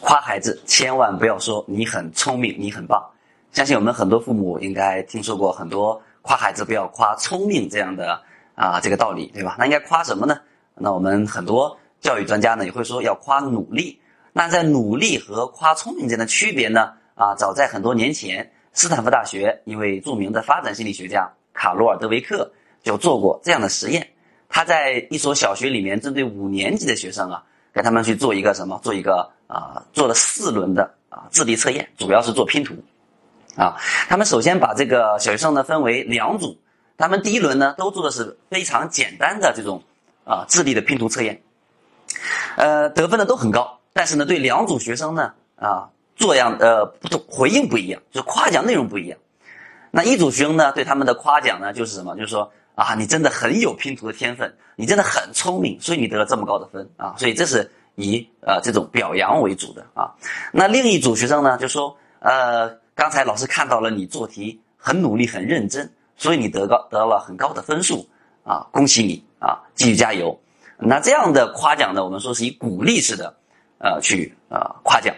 夸孩子千万不要说你很聪明，你很棒。相信我们很多父母应该听说过很多夸孩子不要夸聪明这样的啊这个道理，对吧？那应该夸什么呢？那我们很多教育专家呢也会说要夸努力。那在努力和夸聪明之间的区别呢？啊，早在很多年前，斯坦福大学一位著名的发展心理学家卡罗尔·德维克就做过这样的实验。他在一所小学里面，针对五年级的学生啊，给他们去做一个什么？做一个啊，做了四轮的啊智力测验，主要是做拼图。啊，他们首先把这个小学生呢分为两组，他们第一轮呢都做的是非常简单的这种啊智力的拼图测验，呃，得分呢都很高，但是呢对两组学生呢啊做样呃不同回应不一样，就是夸奖内容不一样。那一组学生呢对他们的夸奖呢就是什么？就是说。啊，你真的很有拼图的天分，你真的很聪明，所以你得了这么高的分啊！所以这是以呃这种表扬为主的啊。那另一组学生呢，就说呃，刚才老师看到了你做题很努力、很认真，所以你得高得了很高的分数啊，恭喜你啊，继续加油。那这样的夸奖呢，我们说是以鼓励式的呃去呃夸奖。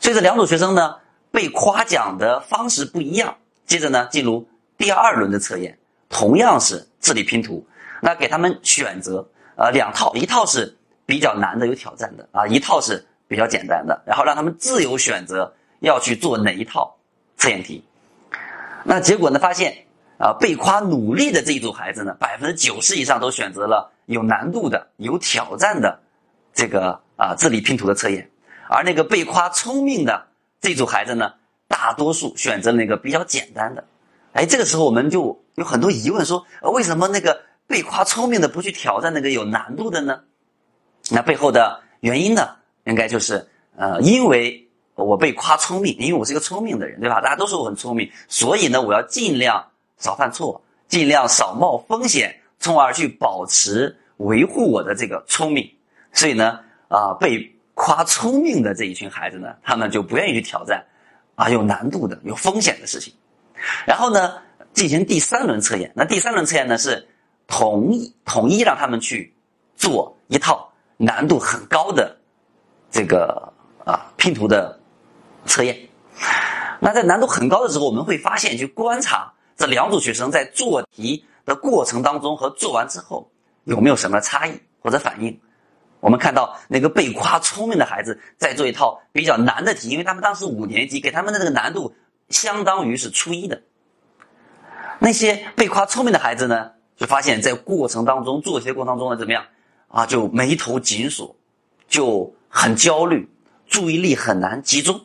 所以这两组学生呢，被夸奖的方式不一样。接着呢，进入第二轮的测验。同样是智力拼图，那给他们选择，呃，两套，一套是比较难的、有挑战的啊，一套是比较简单的，然后让他们自由选择要去做哪一套测验题。那结果呢，发现啊，被夸努力的这一组孩子呢，百分之九十以上都选择了有难度的、有挑战的这个啊智力拼图的测验，而那个被夸聪明的这组孩子呢，大多数选择那个比较简单的。哎，这个时候我们就有很多疑问，说为什么那个被夸聪明的不去挑战那个有难度的呢？那背后的原因呢，应该就是呃，因为我被夸聪明，因为我是一个聪明的人，对吧？大家都说我很聪明，所以呢，我要尽量少犯错，尽量少冒风险，从而去保持维护我的这个聪明。所以呢，啊，被夸聪明的这一群孩子呢，他们就不愿意去挑战啊有难度的、有风险的事情。然后呢，进行第三轮测验。那第三轮测验呢，是统一统一让他们去做一套难度很高的这个啊拼图的测验。那在难度很高的时候，我们会发现，去观察这两组学生在做题的过程当中和做完之后有没有什么差异或者反应。我们看到那个被夸聪明的孩子在做一套比较难的题，因为他们当时五年级，给他们的这个难度。相当于是初一的那些被夸聪明的孩子呢，就发现，在过程当中做题过程当中呢，怎么样啊？就眉头紧锁，就很焦虑，注意力很难集中，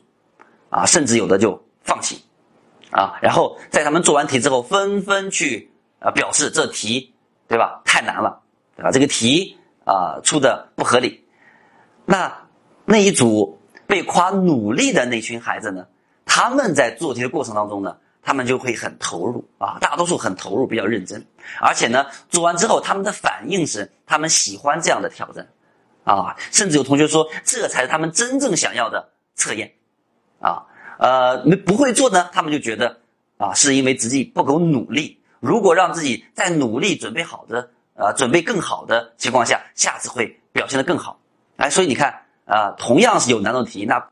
啊，甚至有的就放弃，啊，然后在他们做完题之后，纷纷去啊表示这题对吧太难了，对吧？这个题啊出的不合理。那那一组被夸努力的那群孩子呢？他们在做题的过程当中呢，他们就会很投入啊，大多数很投入，比较认真，而且呢，做完之后他们的反应是他们喜欢这样的挑战，啊，甚至有同学说这才是他们真正想要的测验，啊，呃，没不会做呢，他们就觉得啊，是因为自己不够努力，如果让自己在努力准备好的，呃，准备更好的情况下，下次会表现得更好，哎，所以你看啊，同样是有难度题，那。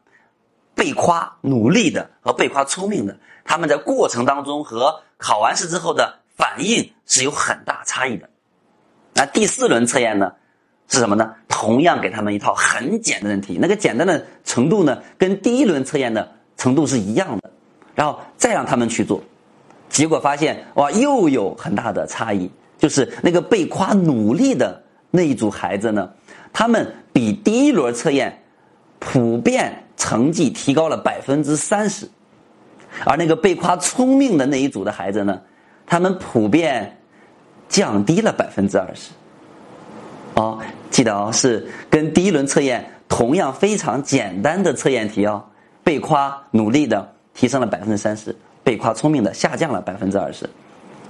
被夸努力的和被夸聪明的，他们在过程当中和考完试之后的反应是有很大差异的。那第四轮测验呢，是什么呢？同样给他们一套很简单的题，那个简单的程度呢，跟第一轮测验的程度是一样的，然后再让他们去做，结果发现哇，又有很大的差异，就是那个被夸努力的那一组孩子呢，他们比第一轮测验普遍。成绩提高了百分之三十，而那个被夸聪明的那一组的孩子呢，他们普遍降低了百分之二十。哦，记得哦，是跟第一轮测验同样非常简单的测验题哦，被夸努力的提升了百分之三十，被夸聪明的下降了百分之二十。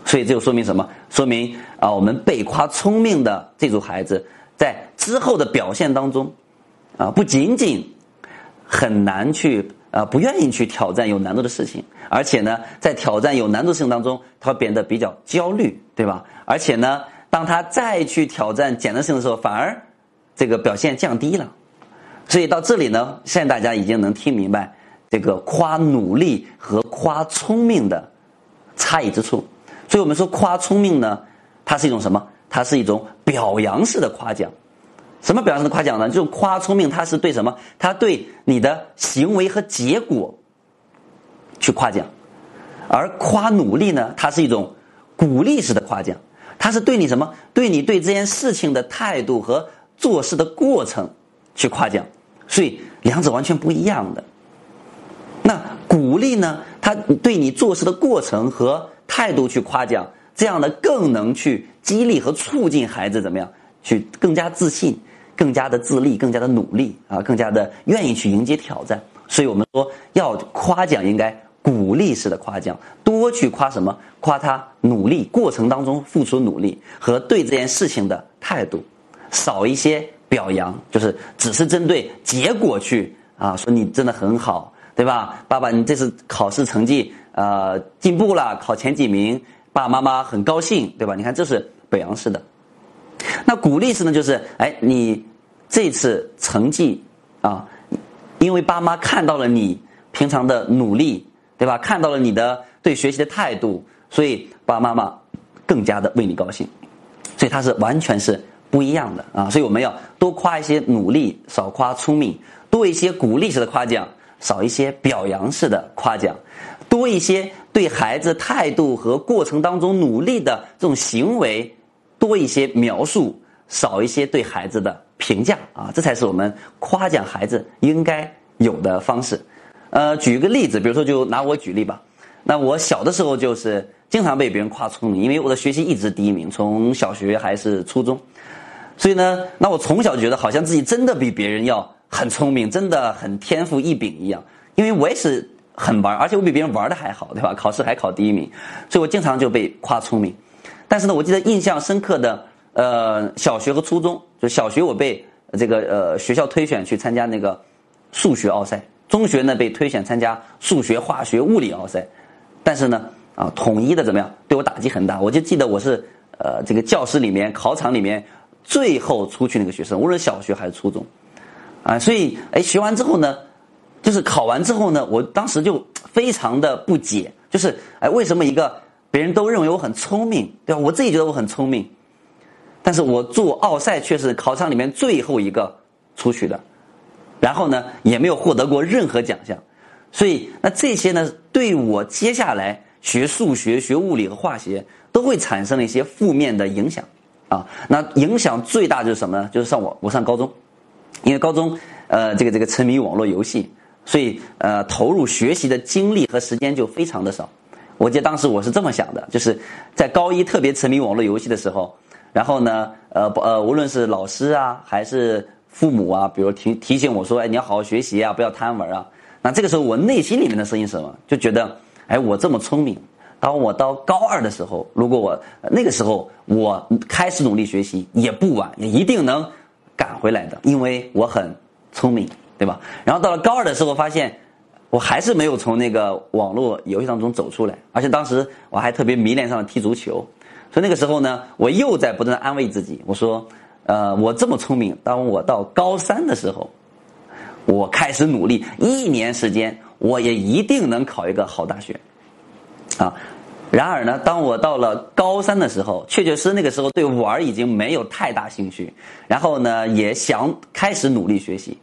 所以这就说明什么？说明啊，我们被夸聪明的这组孩子在之后的表现当中啊，不仅仅。很难去啊，不愿意去挑战有难度的事情，而且呢，在挑战有难度事情当中，他会变得比较焦虑，对吧？而且呢，当他再去挑战简单性的时候，反而这个表现降低了。所以到这里呢，现在大家已经能听明白这个夸努力和夸聪明的差异之处。所以我们说夸聪明呢，它是一种什么？它是一种表扬式的夸奖。什么表扬式的夸奖呢？就是夸聪明，它是对什么？它对你的行为和结果去夸奖。而夸努力呢，它是一种鼓励式的夸奖，它是对你什么？对你对这件事情的态度和做事的过程去夸奖。所以两者完全不一样的。那鼓励呢？他对你做事的过程和态度去夸奖，这样呢更能去激励和促进孩子怎么样去更加自信、更加的自立、更加的努力啊，更加的愿意去迎接挑战。所以我们说要夸奖，应该鼓励式的夸奖，多去夸什么？夸他努力过程当中付出努力和对这件事情的态度，少一些。表扬就是只是针对结果去啊，说你真的很好，对吧？爸爸，你这次考试成绩呃进步了，考前几名，爸爸妈妈很高兴，对吧？你看这是表扬式的。那鼓励式呢，就是哎，你这次成绩啊，因为爸妈看到了你平常的努力，对吧？看到了你的对学习的态度，所以爸爸妈妈更加的为你高兴，所以他是完全是。不一样的啊，所以我们要多夸一些努力，少夸聪明；多一些鼓励式的夸奖，少一些表扬式的夸奖；多一些对孩子态度和过程当中努力的这种行为，多一些描述，少一些对孩子的评价啊，这才是我们夸奖孩子应该有的方式。呃，举一个例子，比如说就拿我举例吧。那我小的时候就是经常被别人夸聪明，因为我的学习一直第一名，从小学还是初中。所以呢，那我从小觉得好像自己真的比别人要很聪明，真的很天赋异禀一样。因为我也是很玩，而且我比别人玩的还好，对吧？考试还考第一名，所以我经常就被夸聪明。但是呢，我记得印象深刻的，呃，小学和初中，就小学我被这个呃学校推选去参加那个数学奥赛，中学呢被推选参加数学、化学、物理奥赛。但是呢，啊，统一的怎么样？对我打击很大。我就记得我是呃这个教室里面、考场里面。最后出去那个学生，无论小学还是初中，啊，所以哎，学完之后呢，就是考完之后呢，我当时就非常的不解，就是哎，为什么一个别人都认为我很聪明，对吧？我自己觉得我很聪明，但是我做奥赛却是考场里面最后一个出去的，然后呢，也没有获得过任何奖项，所以那这些呢，对我接下来学数学、学物理和化学都会产生了一些负面的影响。啊，那影响最大就是什么呢？就是上我我上高中，因为高中呃这个这个沉迷网络游戏，所以呃投入学习的精力和时间就非常的少。我记得当时我是这么想的，就是在高一特别沉迷网络游戏的时候，然后呢呃呃无论是老师啊还是父母啊，比如提提醒我说，哎你要好好学习啊，不要贪玩啊。那这个时候我内心里面的声音是什么？就觉得哎我这么聪明。当我到高二的时候，如果我那个时候我开始努力学习，也不晚，也一定能赶回来的，因为我很聪明，对吧？然后到了高二的时候，发现我还是没有从那个网络游戏当中走出来，而且当时我还特别迷恋上了踢足球，所以那个时候呢，我又在不断安慰自己，我说：呃，我这么聪明，当我到高三的时候，我开始努力，一年时间，我也一定能考一个好大学。啊，然而呢，当我到了高三的时候，确确实实那个时候对玩已经没有太大兴趣，然后呢，也想开始努力学习，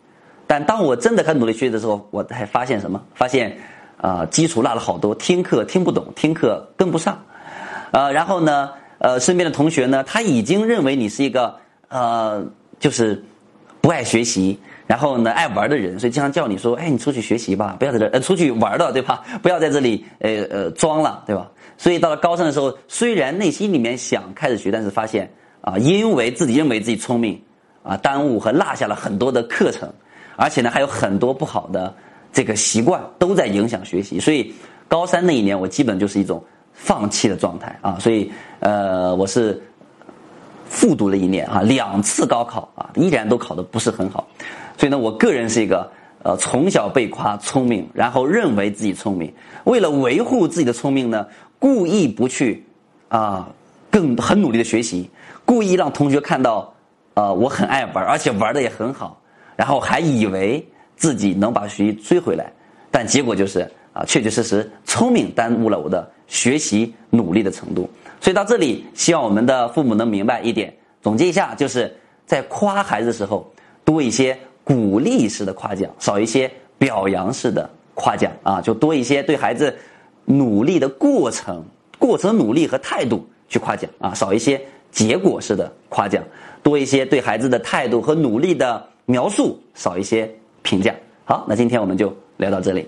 但当我真的开始努力学习的时候，我才发现什么？发现啊，基础落了好多，听课听不懂，听课跟不上，呃，然后呢，呃，身边的同学呢，他已经认为你是一个呃，就是不爱学习。然后呢，爱玩的人，所以经常叫你说：“哎，你出去学习吧，不要在这呃出去玩的，对吧？不要在这里呃呃装了，对吧？”所以到了高三的时候，虽然内心里面想开始学，但是发现啊，因为自己认为自己聪明啊，耽误和落下了很多的课程，而且呢，还有很多不好的这个习惯都在影响学习。所以高三那一年，我基本就是一种放弃的状态啊。所以呃，我是复读了一年啊，两次高考啊，依然都考得不是很好。所以呢，我个人是一个呃从小被夸聪明，然后认为自己聪明，为了维护自己的聪明呢，故意不去啊更很努力的学习，故意让同学看到呃我很爱玩，而且玩的也很好，然后还以为自己能把学习追回来，但结果就是啊，确确实实聪明耽误了我的学习努力的程度。所以到这里，希望我们的父母能明白一点，总结一下，就是在夸孩子的时候，多一些鼓励式的夸奖，少一些表扬式的夸奖啊，就多一些对孩子努力的过程、过程努力和态度去夸奖啊，少一些结果式的夸奖，多一些对孩子的态度和努力的描述，少一些评价。好，那今天我们就聊到这里。